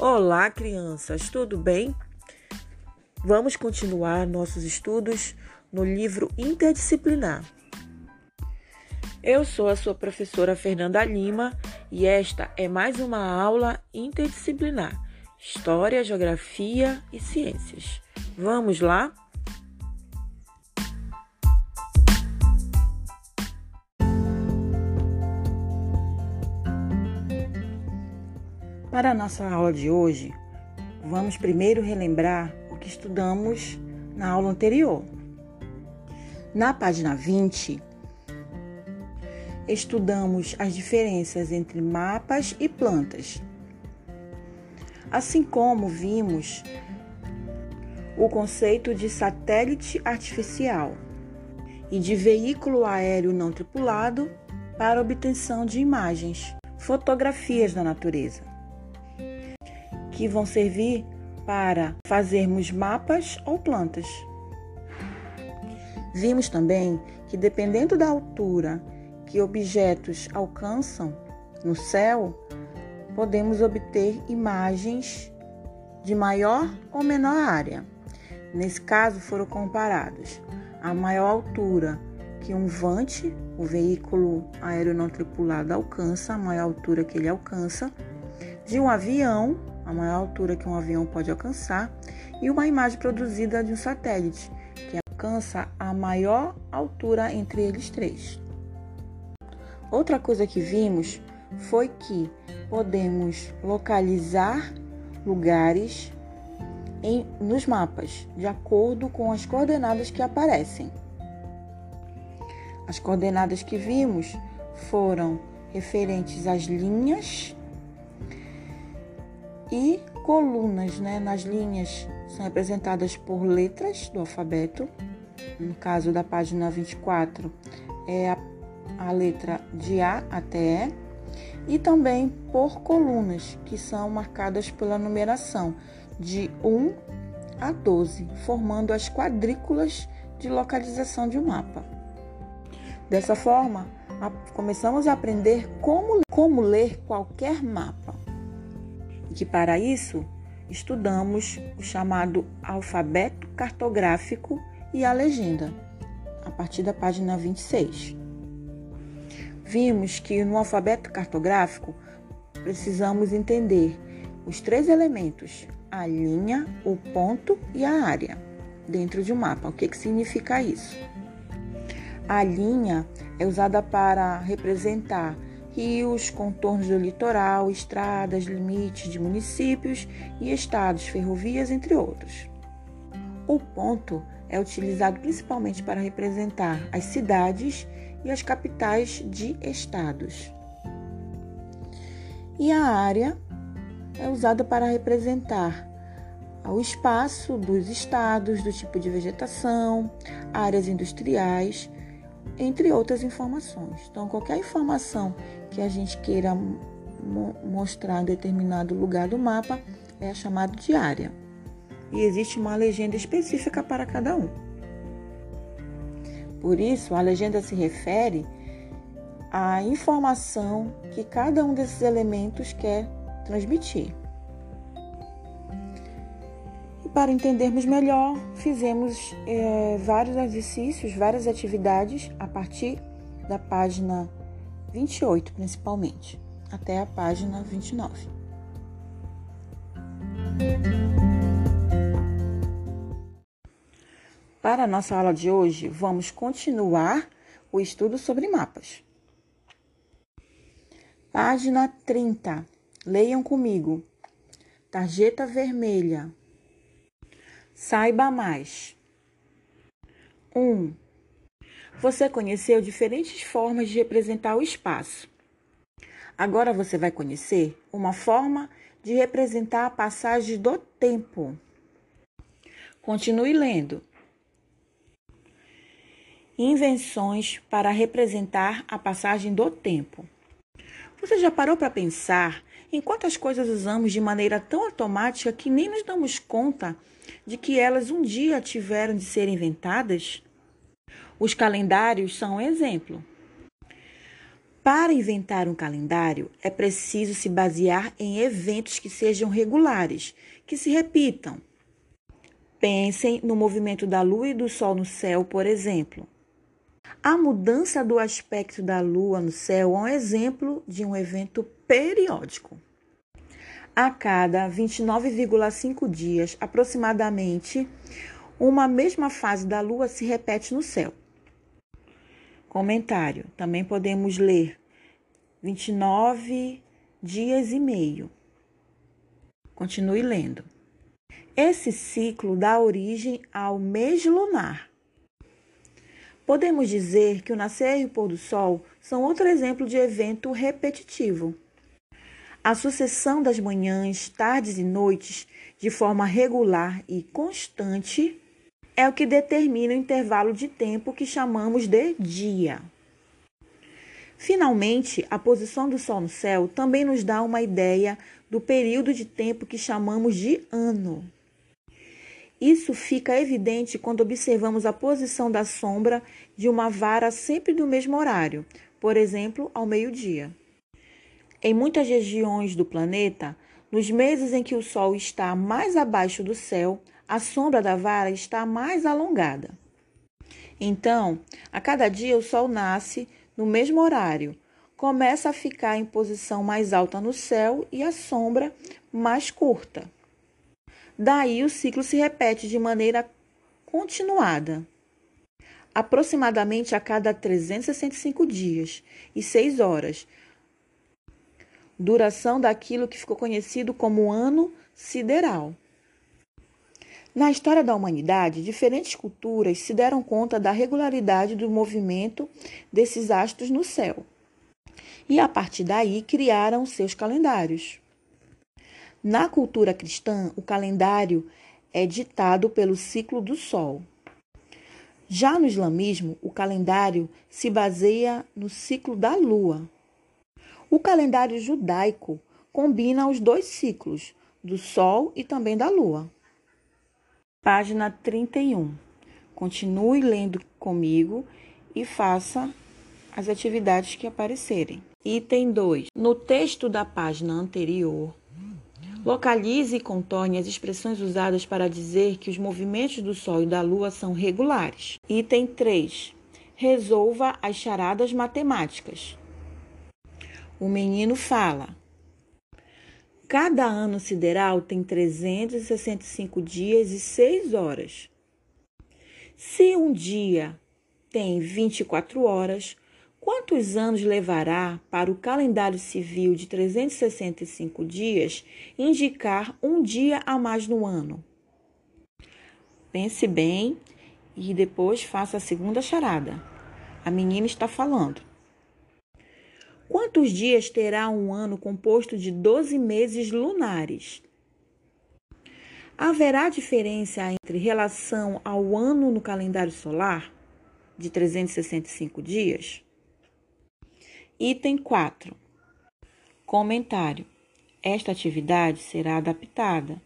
Olá, crianças, tudo bem? Vamos continuar nossos estudos no livro interdisciplinar. Eu sou a sua professora Fernanda Lima e esta é mais uma aula interdisciplinar: História, Geografia e Ciências. Vamos lá? Para a nossa aula de hoje, vamos primeiro relembrar o que estudamos na aula anterior. Na página 20, estudamos as diferenças entre mapas e plantas, assim como vimos o conceito de satélite artificial e de veículo aéreo não tripulado para obtenção de imagens, fotografias da natureza que vão servir para fazermos mapas ou plantas. Vimos também que, dependendo da altura que objetos alcançam no céu, podemos obter imagens de maior ou menor área. Nesse caso, foram comparados a maior altura que um vante, o veículo aéreo não tripulado, alcança, a maior altura que ele alcança, de um avião a maior altura que um avião pode alcançar, e uma imagem produzida de um satélite, que alcança a maior altura entre eles três. Outra coisa que vimos foi que podemos localizar lugares em, nos mapas, de acordo com as coordenadas que aparecem. As coordenadas que vimos foram referentes às linhas e colunas, né? Nas linhas são representadas por letras do alfabeto. No caso da página 24, é a, a letra de A até E. E também por colunas, que são marcadas pela numeração de 1 a 12, formando as quadrículas de localização de um mapa. Dessa forma, a, começamos a aprender como, como ler qualquer mapa que para isso estudamos o chamado alfabeto cartográfico e a legenda, a partir da página 26. Vimos que no alfabeto cartográfico precisamos entender os três elementos, a linha, o ponto e a área, dentro de um mapa. O que, que significa isso? A linha é usada para representar rios, contornos do litoral, estradas, limites de municípios e estados, ferrovias, entre outros. O ponto é utilizado principalmente para representar as cidades e as capitais de estados. E a área é usada para representar o espaço dos estados, do tipo de vegetação, áreas industriais entre outras informações. Então, qualquer informação que a gente queira mo mostrar em determinado lugar do mapa é chamado de área. E existe uma legenda específica para cada um. Por isso, a legenda se refere à informação que cada um desses elementos quer transmitir. Para entendermos melhor, fizemos é, vários exercícios, várias atividades a partir da página 28, principalmente, até a página 29. Para a nossa aula de hoje, vamos continuar o estudo sobre mapas. Página 30. Leiam comigo. Tarjeta vermelha. Saiba mais. 1. Um, você conheceu diferentes formas de representar o espaço. Agora você vai conhecer uma forma de representar a passagem do tempo. Continue lendo. Invenções para representar a passagem do tempo. Você já parou para pensar em quantas coisas usamos de maneira tão automática que nem nos damos conta de que elas um dia tiveram de ser inventadas? Os calendários são um exemplo. Para inventar um calendário, é preciso se basear em eventos que sejam regulares, que se repitam. Pensem no movimento da Lua e do Sol no céu, por exemplo. A mudança do aspecto da Lua no céu é um exemplo de um evento periódico. A cada 29,5 dias, aproximadamente, uma mesma fase da Lua se repete no céu. Comentário: também podemos ler 29 dias e meio. Continue lendo. Esse ciclo dá origem ao mês lunar. Podemos dizer que o nascer e o pôr do sol são outro exemplo de evento repetitivo. A sucessão das manhãs, tardes e noites, de forma regular e constante, é o que determina o intervalo de tempo que chamamos de dia. Finalmente, a posição do Sol no céu também nos dá uma ideia do período de tempo que chamamos de ano. Isso fica evidente quando observamos a posição da sombra de uma vara sempre do mesmo horário, por exemplo, ao meio-dia. Em muitas regiões do planeta, nos meses em que o Sol está mais abaixo do céu, a sombra da vara está mais alongada. Então, a cada dia o Sol nasce no mesmo horário, começa a ficar em posição mais alta no céu e a sombra mais curta. Daí o ciclo se repete de maneira continuada, aproximadamente a cada 365 dias e 6 horas. Duração daquilo que ficou conhecido como ano sideral. Na história da humanidade, diferentes culturas se deram conta da regularidade do movimento desses astros no céu. E a partir daí criaram seus calendários. Na cultura cristã, o calendário é ditado pelo ciclo do Sol. Já no islamismo, o calendário se baseia no ciclo da Lua. O calendário judaico combina os dois ciclos, do Sol e também da Lua. Página 31. Continue lendo comigo e faça as atividades que aparecerem. Item 2. No texto da página anterior, Localize e contorne as expressões usadas para dizer que os movimentos do Sol e da Lua são regulares. Item 3. Resolva as charadas matemáticas. O menino fala: Cada ano sideral tem 365 dias e 6 horas. Se um dia tem 24 horas, Quantos anos levará para o calendário civil de 365 dias indicar um dia a mais no ano? Pense bem e depois faça a segunda charada. A menina está falando. Quantos dias terá um ano composto de 12 meses lunares? Haverá diferença entre relação ao ano no calendário solar, de 365 dias? Item 4. Comentário. Esta atividade será adaptada.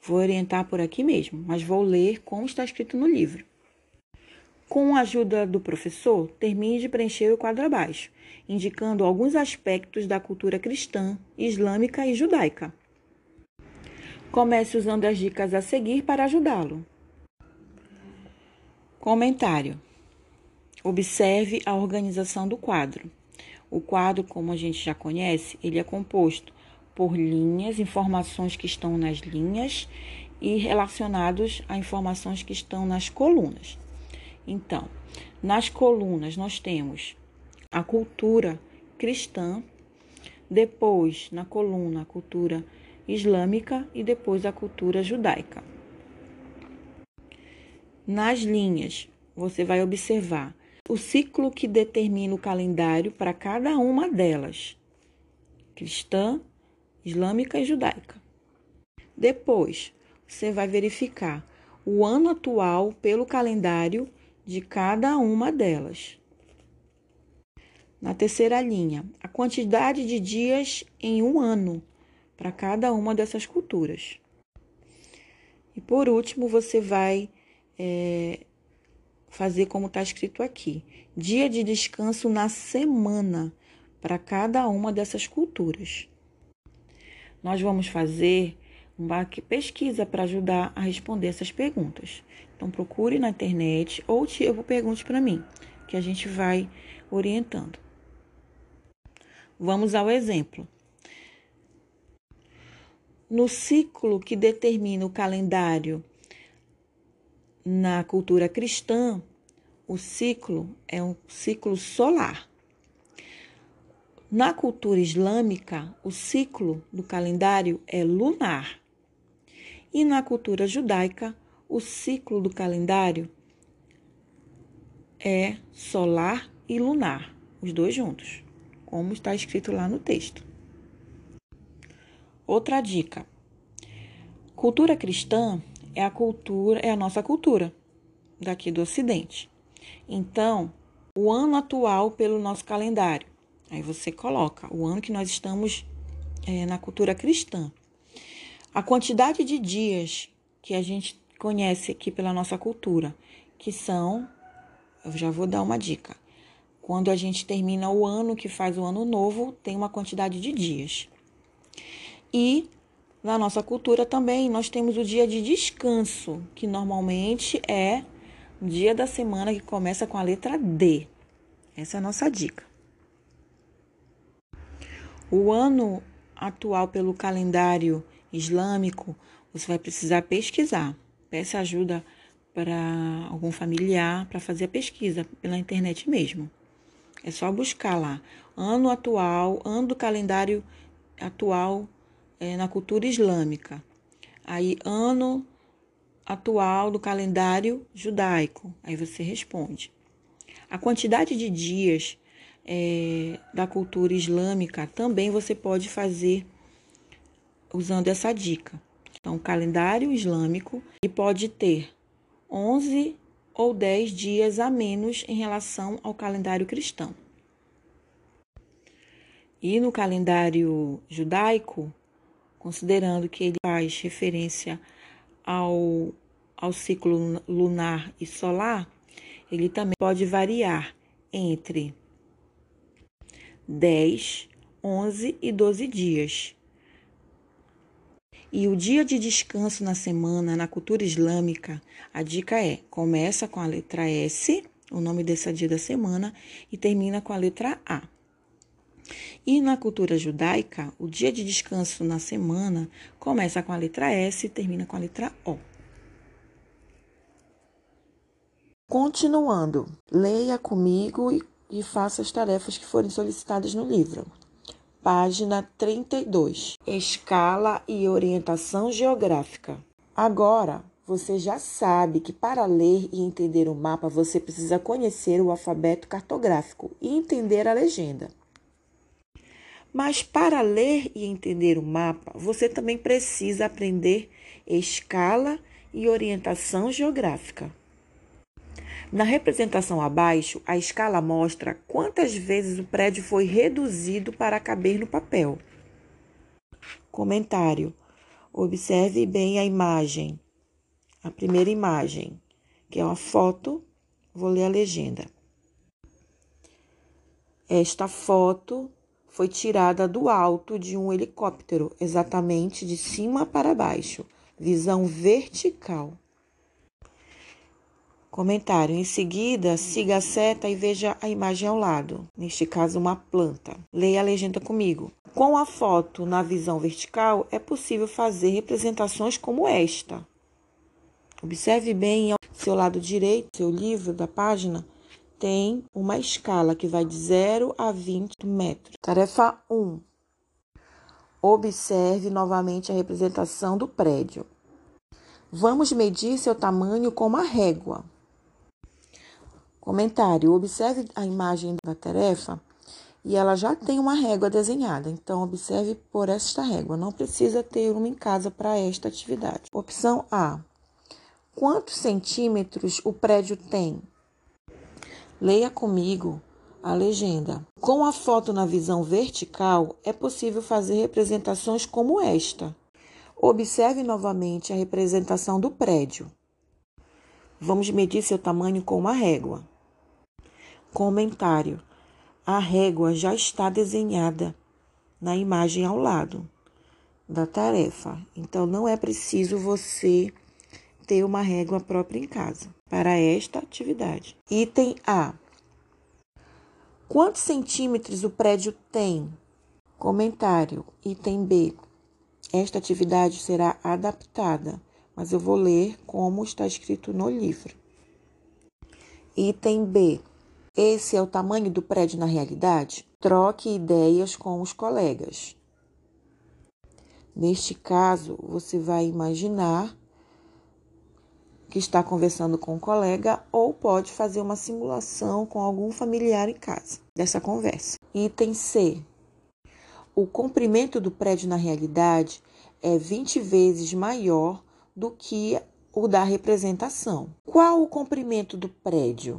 Vou orientar por aqui mesmo, mas vou ler como está escrito no livro. Com a ajuda do professor, termine de preencher o quadro abaixo, indicando alguns aspectos da cultura cristã, islâmica e judaica. Comece usando as dicas a seguir para ajudá-lo. Comentário. Observe a organização do quadro. O quadro, como a gente já conhece, ele é composto por linhas, informações que estão nas linhas e relacionados a informações que estão nas colunas. Então, nas colunas nós temos a cultura cristã, depois na coluna a cultura islâmica e depois a cultura judaica. Nas linhas, você vai observar o ciclo que determina o calendário para cada uma delas, cristã, islâmica e judaica. Depois, você vai verificar o ano atual pelo calendário de cada uma delas. Na terceira linha, a quantidade de dias em um ano para cada uma dessas culturas. E por último, você vai é, fazer como está escrito aqui: dia de descanso na semana para cada uma dessas culturas. Nós vamos fazer uma pesquisa para ajudar a responder essas perguntas. Então procure na internet ou tipo pergunte para mim, que a gente vai orientando. Vamos ao exemplo. No ciclo que determina o calendário na cultura cristã, o ciclo é um ciclo solar. Na cultura islâmica, o ciclo do calendário é lunar. E na cultura judaica, o ciclo do calendário é solar e lunar, os dois juntos, como está escrito lá no texto. Outra dica: cultura cristã é a cultura, é a nossa cultura daqui do Ocidente. Então, o ano atual pelo nosso calendário. Aí você coloca o ano que nós estamos é, na cultura cristã. A quantidade de dias que a gente conhece aqui pela nossa cultura, que são, eu já vou dar uma dica. Quando a gente termina o ano, que faz o ano novo, tem uma quantidade de dias. E na nossa cultura também nós temos o dia de descanso, que normalmente é o dia da semana que começa com a letra D. Essa é a nossa dica. O ano atual pelo calendário islâmico, você vai precisar pesquisar. Peça ajuda para algum familiar para fazer a pesquisa pela internet mesmo. É só buscar lá ano atual, ano do calendário atual é, na cultura islâmica. Aí ano atual do calendário judaico. Aí você responde. A quantidade de dias é, da cultura islâmica também você pode fazer usando essa dica. Então, calendário islâmico e pode ter 11 ou 10 dias a menos em relação ao calendário cristão. E no calendário judaico, considerando que ele faz referência ao, ao ciclo lunar e solar, ele também pode variar entre 10, 11 e 12 dias. E o dia de descanso na semana, na cultura islâmica, a dica é: começa com a letra S, o nome desse dia da semana, e termina com a letra A. E na cultura judaica, o dia de descanso na semana começa com a letra S e termina com a letra O. Continuando, leia comigo e, e faça as tarefas que forem solicitadas no livro. Página 32. Escala e orientação geográfica. Agora, você já sabe que para ler e entender o mapa você precisa conhecer o alfabeto cartográfico e entender a legenda. Mas para ler e entender o mapa, você também precisa aprender escala e orientação geográfica. Na representação abaixo, a escala mostra quantas vezes o prédio foi reduzido para caber no papel. Comentário: Observe bem a imagem. A primeira imagem, que é uma foto, vou ler a legenda. Esta foto foi tirada do alto de um helicóptero, exatamente de cima para baixo, visão vertical. Comentário. Em seguida, siga a seta e veja a imagem ao lado, neste caso, uma planta. Leia a legenda comigo. Com a foto na visão vertical, é possível fazer representações como esta. Observe bem ao seu lado direito, seu livro da página, tem uma escala que vai de 0 a 20 metros. Tarefa 1. Observe novamente a representação do prédio. Vamos medir seu tamanho com uma régua. Comentário: observe a imagem da tarefa e ela já tem uma régua desenhada. Então, observe por esta régua. Não precisa ter uma em casa para esta atividade. Opção A: quantos centímetros o prédio tem? Leia comigo a legenda. Com a foto na visão vertical, é possível fazer representações como esta. Observe novamente a representação do prédio. Vamos medir seu tamanho com uma régua. Comentário: A régua já está desenhada na imagem ao lado da tarefa, então não é preciso você ter uma régua própria em casa para esta atividade. Item A: Quantos centímetros o prédio tem? Comentário: Item B. Esta atividade será adaptada, mas eu vou ler como está escrito no livro. Item B. Esse é o tamanho do prédio na realidade? Troque ideias com os colegas. Neste caso, você vai imaginar que está conversando com um colega ou pode fazer uma simulação com algum familiar em casa dessa conversa. Item C. O comprimento do prédio na realidade é 20 vezes maior do que o da representação. Qual o comprimento do prédio?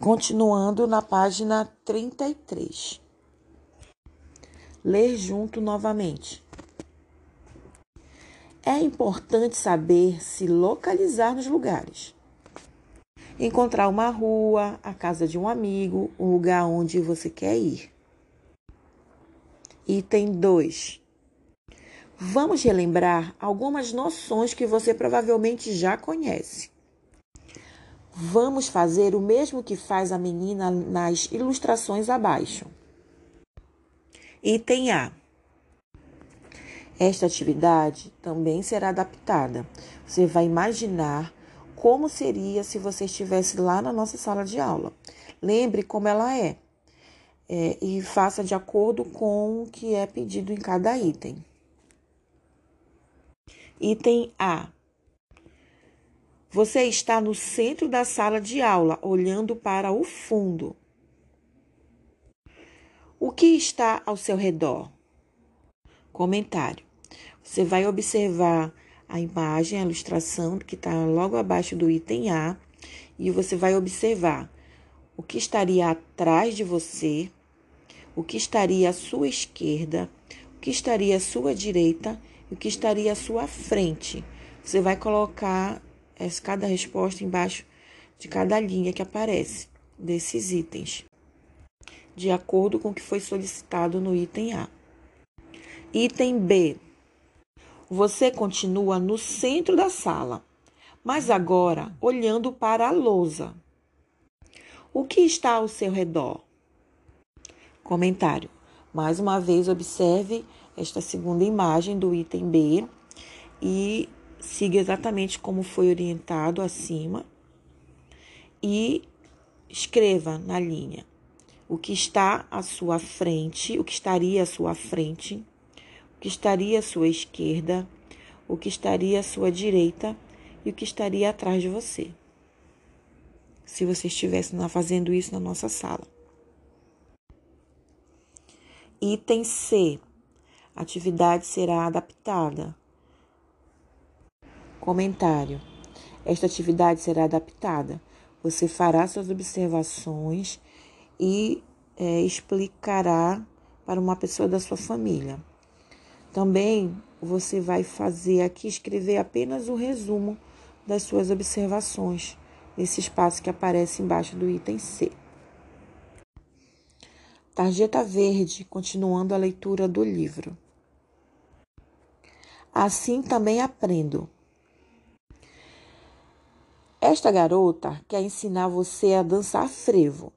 Continuando na página 33. Ler junto novamente. É importante saber se localizar nos lugares. Encontrar uma rua, a casa de um amigo, um lugar onde você quer ir. Item 2. Vamos relembrar algumas noções que você provavelmente já conhece. Vamos fazer o mesmo que faz a menina nas ilustrações abaixo. Item A. Esta atividade também será adaptada. Você vai imaginar como seria se você estivesse lá na nossa sala de aula. Lembre como ela é, é e faça de acordo com o que é pedido em cada item. Item A. Você está no centro da sala de aula, olhando para o fundo. O que está ao seu redor? Comentário. Você vai observar a imagem, a ilustração que está logo abaixo do item A e você vai observar o que estaria atrás de você, o que estaria à sua esquerda, o que estaria à sua direita e o que estaria à sua frente. Você vai colocar cada resposta embaixo de cada linha que aparece desses itens, de acordo com o que foi solicitado no item A. Item B. Você continua no centro da sala, mas agora olhando para a lousa. O que está ao seu redor? Comentário. Mais uma vez, observe esta segunda imagem do item B e siga exatamente como foi orientado acima e escreva na linha o que está à sua frente, o que estaria à sua frente o que estaria à sua esquerda, o que estaria à sua direita e o que estaria atrás de você. Se você estivesse fazendo isso na nossa sala. Item C. Atividade será adaptada. Comentário. Esta atividade será adaptada. Você fará suas observações e é, explicará para uma pessoa da sua família. Também você vai fazer aqui escrever apenas o resumo das suas observações nesse espaço que aparece embaixo do item C. Tarjeta verde, continuando a leitura do livro. Assim também aprendo. Esta garota quer ensinar você a dançar frevo,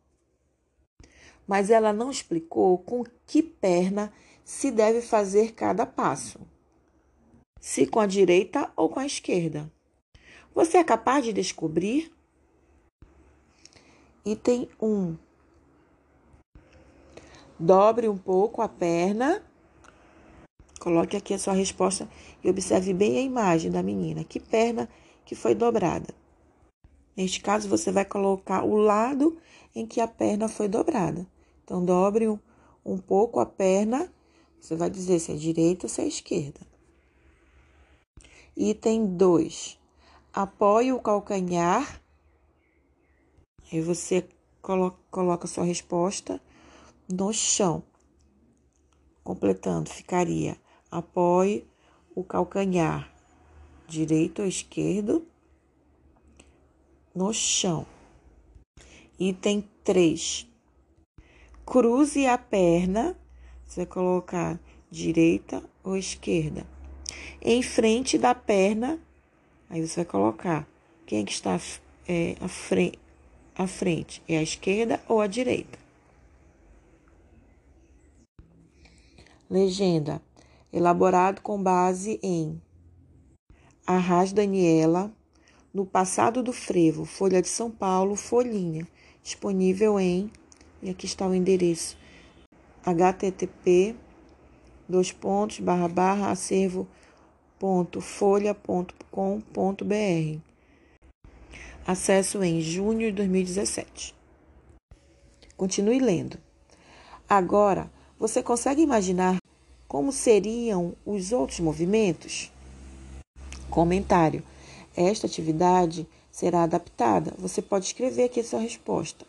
mas ela não explicou com que perna se deve fazer cada passo, se com a direita ou com a esquerda. Você é capaz de descobrir? Item 1. Dobre um pouco a perna. Coloque aqui a sua resposta e observe bem a imagem da menina. Que perna que foi dobrada? Neste caso, você vai colocar o lado em que a perna foi dobrada. Então, dobre um, um pouco a perna você vai dizer se é direita ou se é esquerda. Item 2. Apoie o calcanhar. Aí você coloca, coloca sua resposta no chão. Completando, ficaria: apoie o calcanhar direito ou esquerdo. No chão. Item 3. Cruze a perna, você vai colocar direita ou esquerda. Em frente da perna, aí você vai colocar quem é que está é, à, frente, à frente, é a esquerda ou a direita. Legenda: elaborado com base em Arras Daniela, no passado do frevo, Folha de São Paulo, folhinha, disponível em, e aqui está o endereço, http dois pontos, barra, barra, acervo ponto folha ponto com ponto br. Acesso em junho de 2017. Continue lendo. Agora, você consegue imaginar como seriam os outros movimentos? Comentário. Esta atividade será adaptada. Você pode escrever aqui a sua resposta.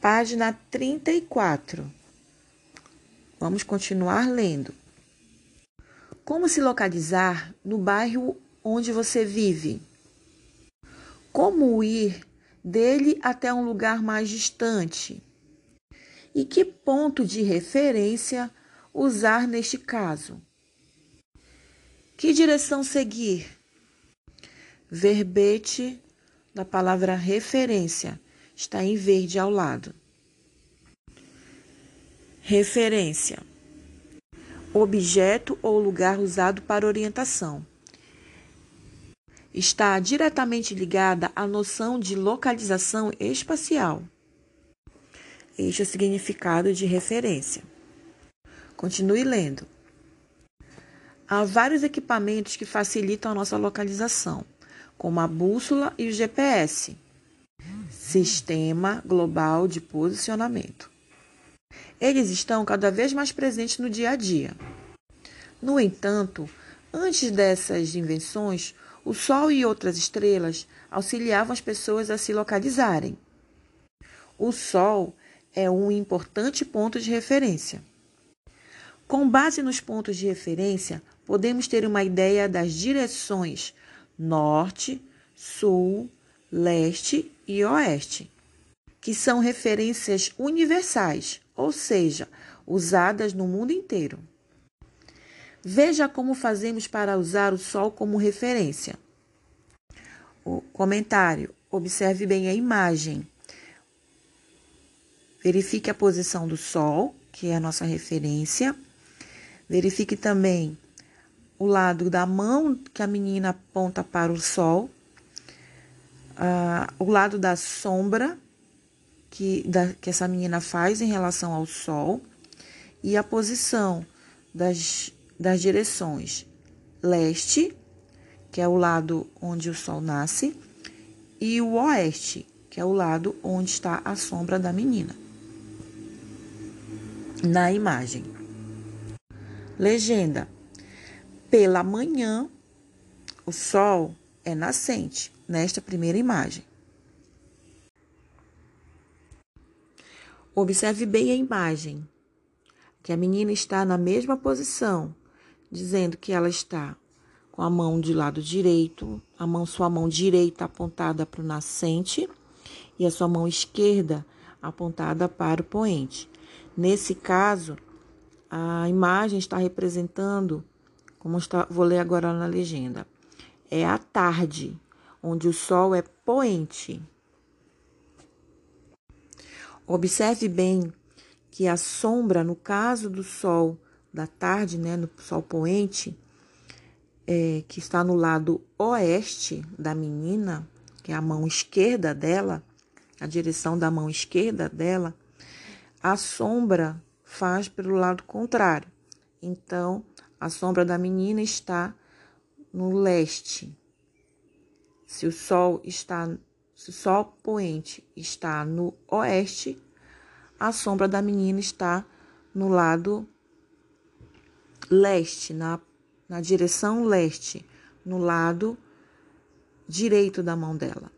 Página 34. Vamos continuar lendo. Como se localizar no bairro onde você vive? Como ir dele até um lugar mais distante? E que ponto de referência usar neste caso? Que direção seguir? Verbete da palavra referência está em verde ao lado. Referência: objeto ou lugar usado para orientação. Está diretamente ligada à noção de localização espacial. Este é o significado de referência. Continue lendo. Há vários equipamentos que facilitam a nossa localização, como a bússola e o GPS Sistema Global de Posicionamento. Eles estão cada vez mais presentes no dia a dia. No entanto, antes dessas invenções, o Sol e outras estrelas auxiliavam as pessoas a se localizarem. O Sol é um importante ponto de referência. Com base nos pontos de referência, podemos ter uma ideia das direções norte, sul, leste e oeste, que são referências universais, ou seja, usadas no mundo inteiro. Veja como fazemos para usar o Sol como referência. O comentário: observe bem a imagem. Verifique a posição do Sol, que é a nossa referência. Verifique também o lado da mão que a menina aponta para o sol, uh, o lado da sombra que, da, que essa menina faz em relação ao sol e a posição das, das direções leste, que é o lado onde o sol nasce, e o oeste, que é o lado onde está a sombra da menina. Na imagem. Legenda pela manhã, o sol é nascente, nesta primeira imagem. Observe bem a imagem, que a menina está na mesma posição, dizendo que ela está com a mão de lado direito, a mão, sua mão direita apontada para o nascente e a sua mão esquerda apontada para o poente. Nesse caso, a imagem está representando como está, vou ler agora na legenda. É a tarde, onde o sol é poente. Observe bem que a sombra, no caso do sol da tarde, né, no sol poente, é, que está no lado oeste da menina, que é a mão esquerda dela, a direção da mão esquerda dela, a sombra faz pelo lado contrário. Então, a sombra da menina está no leste. Se o sol está, se o sol poente está no oeste, a sombra da menina está no lado leste, na, na direção leste, no lado direito da mão dela.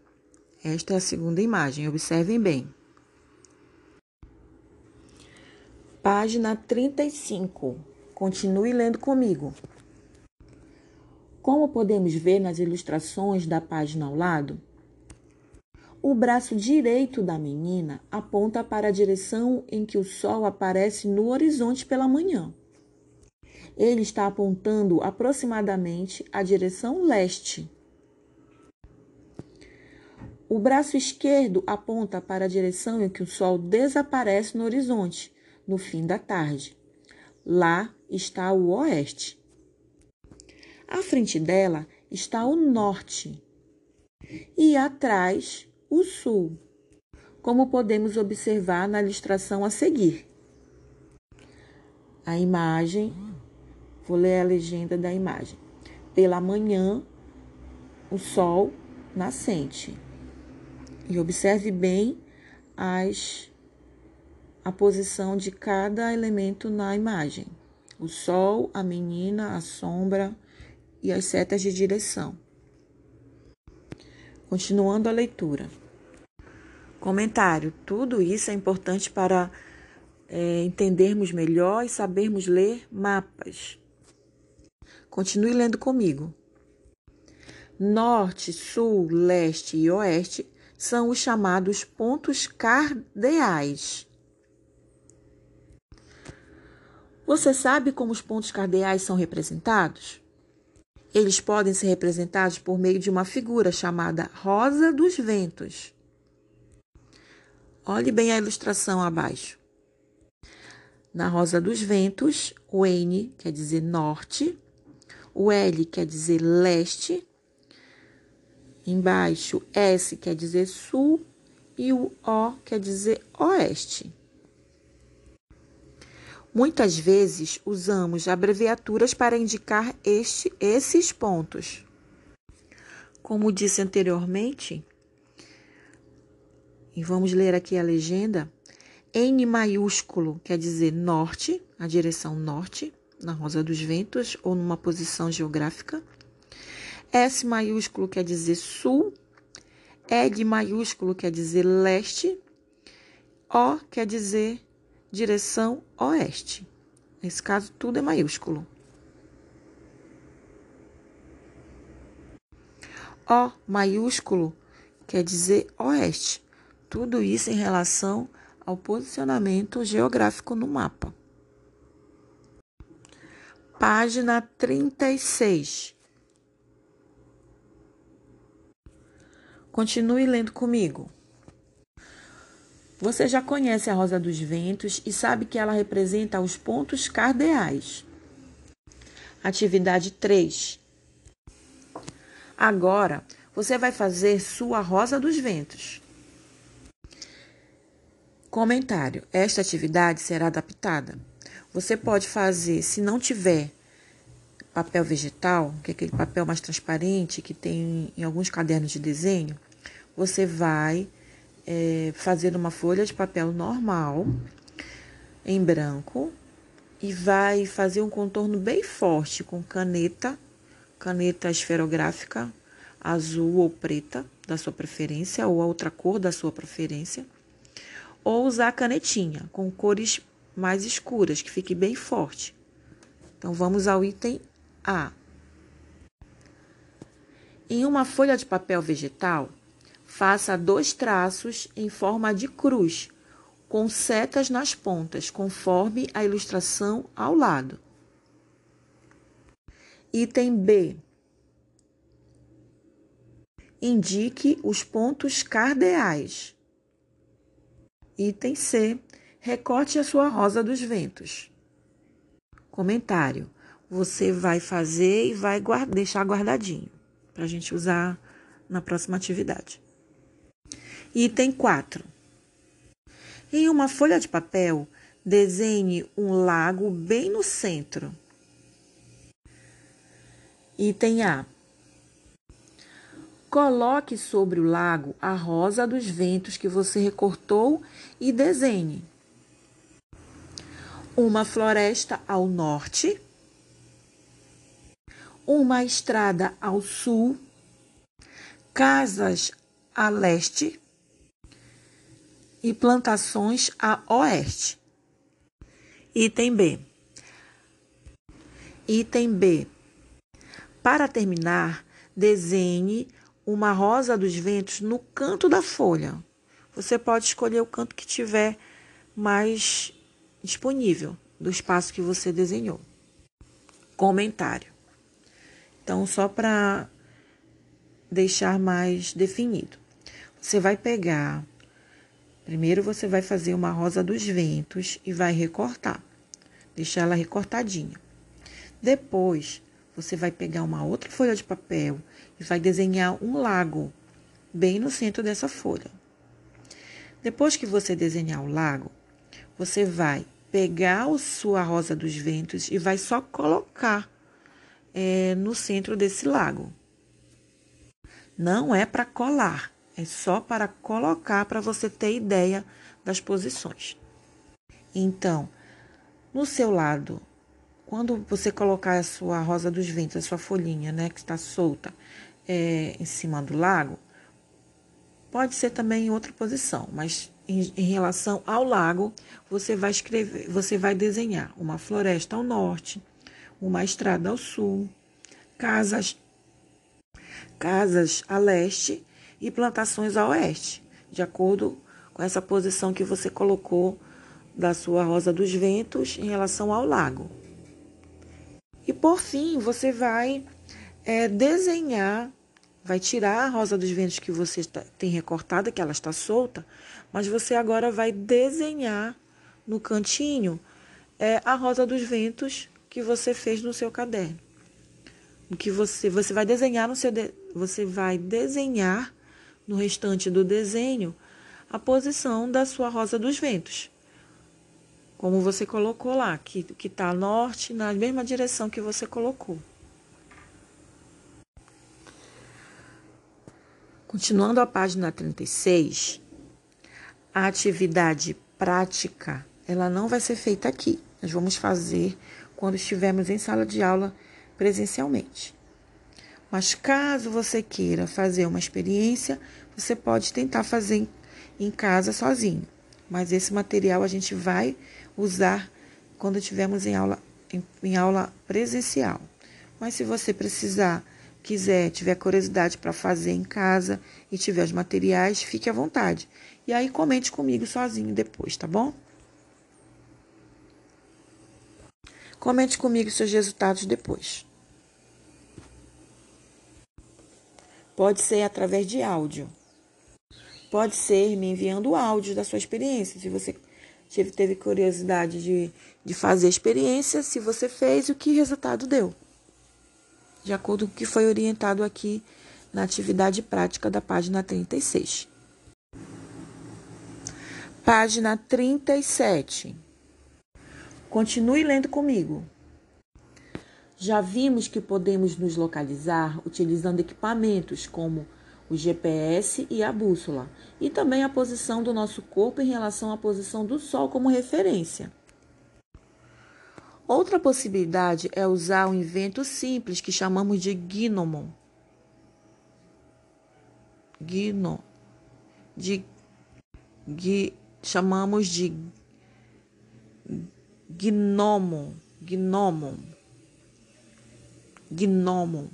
Esta é a segunda imagem, observem bem. Página 35. Continue lendo comigo. Como podemos ver nas ilustrações da página ao lado, o braço direito da menina aponta para a direção em que o sol aparece no horizonte pela manhã. Ele está apontando aproximadamente a direção leste. O braço esquerdo aponta para a direção em que o sol desaparece no horizonte, no fim da tarde. Lá está o oeste. À frente dela está o norte. E atrás o sul, como podemos observar na ilustração a seguir. A imagem, vou ler a legenda da imagem. Pela manhã, o sol nascente. E observe bem as, a posição de cada elemento na imagem: o sol, a menina, a sombra e as setas de direção. Continuando a leitura. Comentário: tudo isso é importante para é, entendermos melhor e sabermos ler mapas. Continue lendo comigo. Norte, Sul, Leste e Oeste são os chamados pontos cardeais. Você sabe como os pontos cardeais são representados? Eles podem ser representados por meio de uma figura chamada rosa dos ventos. Olhe bem a ilustração abaixo. Na rosa dos ventos, o N quer dizer norte, o L quer dizer leste, embaixo S quer dizer sul e o O quer dizer oeste. Muitas vezes usamos abreviaturas para indicar este, esses pontos. Como disse anteriormente, e vamos ler aqui a legenda. N maiúsculo quer dizer norte, a direção norte, na Rosa dos Ventos ou numa posição geográfica. S maiúsculo quer dizer sul. L maiúsculo quer dizer leste. O quer dizer direção oeste. Nesse caso, tudo é maiúsculo. O maiúsculo quer dizer oeste. Tudo isso em relação ao posicionamento geográfico no mapa. Página 36. Continue lendo comigo. Você já conhece a Rosa dos Ventos e sabe que ela representa os pontos cardeais. Atividade 3. Agora, você vai fazer sua Rosa dos Ventos. Comentário: Esta atividade será adaptada. Você pode fazer, se não tiver papel vegetal, que é aquele papel mais transparente que tem em alguns cadernos de desenho, você vai é, fazer uma folha de papel normal, em branco, e vai fazer um contorno bem forte com caneta, caneta esferográfica, azul ou preta, da sua preferência, ou outra cor da sua preferência ou usar canetinha com cores mais escuras, que fique bem forte. Então vamos ao item A. Em uma folha de papel vegetal, faça dois traços em forma de cruz, com setas nas pontas, conforme a ilustração ao lado. Item B. Indique os pontos cardeais. Item C. Recorte a sua rosa dos ventos. Comentário. Você vai fazer e vai guarda, deixar guardadinho para a gente usar na próxima atividade. Item 4. Em uma folha de papel, desenhe um lago bem no centro. Item A. Coloque sobre o lago a rosa dos ventos que você recortou e desenhe uma floresta ao norte, uma estrada ao sul, casas a leste e plantações a oeste. Item B. Item B. Para terminar, desenhe uma rosa dos ventos no canto da folha. Você pode escolher o canto que tiver mais disponível do espaço que você desenhou. Comentário. Então, só para deixar mais definido, você vai pegar. Primeiro, você vai fazer uma rosa dos ventos e vai recortar, deixar ela recortadinha. Depois, você vai pegar uma outra folha de papel e vai desenhar um lago bem no centro dessa folha. Depois que você desenhar o lago, você vai pegar a sua rosa dos ventos e vai só colocar é, no centro desse lago. Não é para colar, é só para colocar para você ter ideia das posições. Então, no seu lado quando você colocar a sua rosa dos ventos, a sua folhinha, né, que está solta, é, em cima do lago, pode ser também em outra posição, mas em, em, relação ao lago, você vai escrever, você vai desenhar uma floresta ao norte, uma estrada ao sul, casas, casas a leste e plantações a oeste, de acordo com essa posição que você colocou da sua rosa dos ventos em relação ao lago. E por fim, você vai é, desenhar, vai tirar a rosa dos ventos que você está, tem recortada, que ela está solta, mas você agora vai desenhar no cantinho é, a rosa dos ventos que você fez no seu caderno. O que você você vai desenhar no seu de, você vai desenhar no restante do desenho a posição da sua rosa dos ventos como você colocou lá, que está norte, na mesma direção que você colocou. Continuando a página 36, a atividade prática, ela não vai ser feita aqui. Nós vamos fazer quando estivermos em sala de aula presencialmente. Mas caso você queira fazer uma experiência, você pode tentar fazer em casa sozinho. Mas esse material a gente vai usar quando estivermos em aula, em, em aula presencial. Mas se você precisar, quiser, tiver curiosidade para fazer em casa e tiver os materiais, fique à vontade. E aí comente comigo sozinho depois, tá bom? Comente comigo seus resultados depois. Pode ser através de áudio. Pode ser me enviando áudio da sua experiência. Se você teve curiosidade de, de fazer a experiência, se você fez, o que resultado deu. De acordo com o que foi orientado aqui na atividade prática da página 36. Página 37. Continue lendo comigo. Já vimos que podemos nos localizar utilizando equipamentos como o GPS e a bússola, e também a posição do nosso corpo em relação à posição do Sol como referência. Outra possibilidade é usar um invento simples que chamamos de gnomon. Gno, de, gui, chamamos de gnomon, gnomon, gnomon.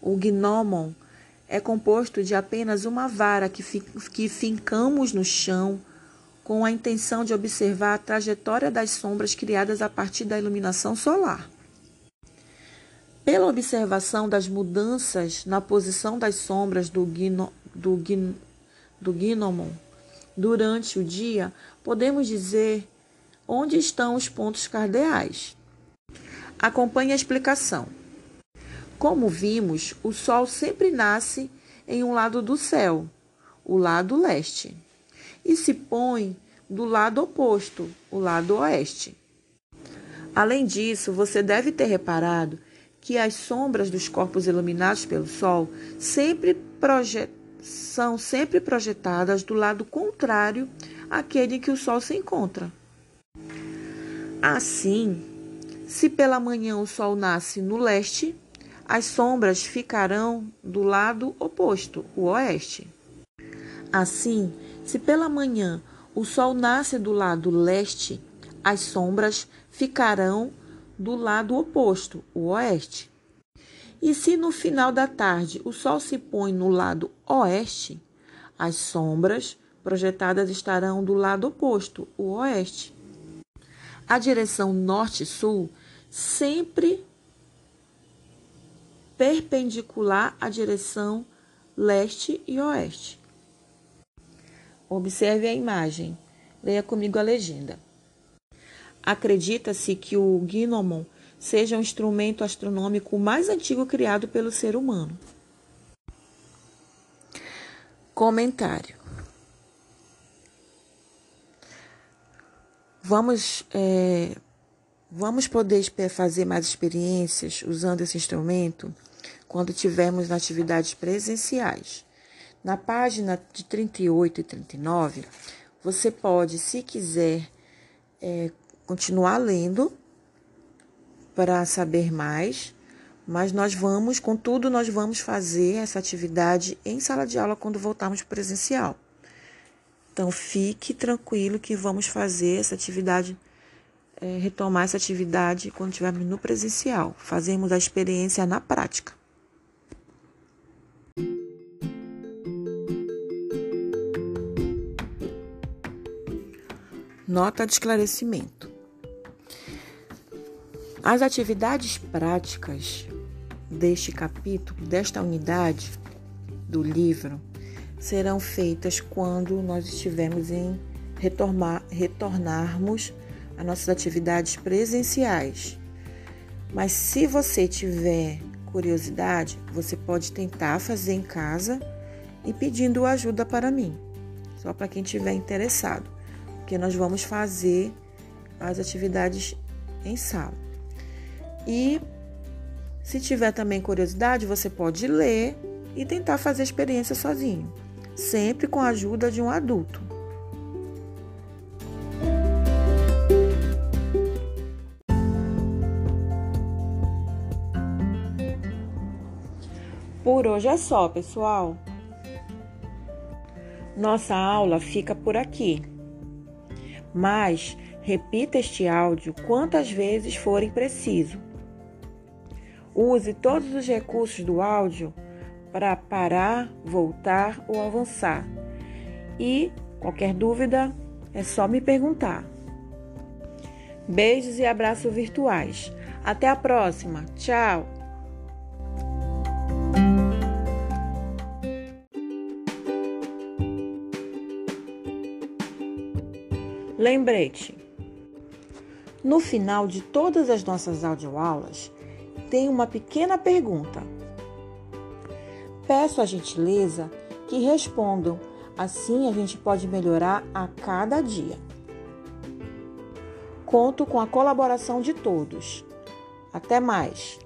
O gnomon é composto de apenas uma vara que, que fincamos no chão com a intenção de observar a trajetória das sombras criadas a partir da iluminação solar. Pela observação das mudanças na posição das sombras do, do, do gnomon durante o dia, podemos dizer onde estão os pontos cardeais. Acompanhe a explicação. Como vimos, o Sol sempre nasce em um lado do céu, o lado leste, e se põe do lado oposto, o lado oeste. Além disso, você deve ter reparado que as sombras dos corpos iluminados pelo Sol sempre são sempre projetadas do lado contrário àquele em que o Sol se encontra. Assim, se pela manhã o Sol nasce no leste, as sombras ficarão do lado oposto, o oeste. Assim, se pela manhã o sol nasce do lado leste, as sombras ficarão do lado oposto, o oeste. E se no final da tarde o sol se põe no lado oeste, as sombras projetadas estarão do lado oposto, o oeste. A direção norte-sul sempre perpendicular à direção leste e oeste. Observe a imagem. Leia comigo a legenda. Acredita-se que o gnomon seja o instrumento astronômico mais antigo criado pelo ser humano. Comentário. Vamos, é, vamos poder fazer mais experiências usando esse instrumento quando tivermos atividades presenciais. Na página de 38 e 39, você pode, se quiser, é, continuar lendo para saber mais, mas nós vamos, contudo, nós vamos fazer essa atividade em sala de aula quando voltarmos presencial. Então, fique tranquilo que vamos fazer essa atividade, é, retomar essa atividade quando estivermos no presencial. Fazemos a experiência na prática. Nota de esclarecimento. As atividades práticas deste capítulo, desta unidade do livro, serão feitas quando nós estivermos em retornar, retornarmos às nossas atividades presenciais. Mas se você tiver curiosidade, você pode tentar fazer em casa e pedindo ajuda para mim, só para quem estiver interessado, porque nós vamos fazer as atividades em sala. E se tiver também curiosidade, você pode ler e tentar fazer a experiência sozinho, sempre com a ajuda de um adulto. Por hoje é só, pessoal. Nossa aula fica por aqui. Mas repita este áudio quantas vezes forem preciso Use todos os recursos do áudio para parar, voltar ou avançar. E qualquer dúvida é só me perguntar. Beijos e abraços virtuais. Até a próxima. Tchau! Lembrete: no final de todas as nossas audioaulas, tem uma pequena pergunta. Peço a gentileza que respondam, assim a gente pode melhorar a cada dia. Conto com a colaboração de todos. Até mais!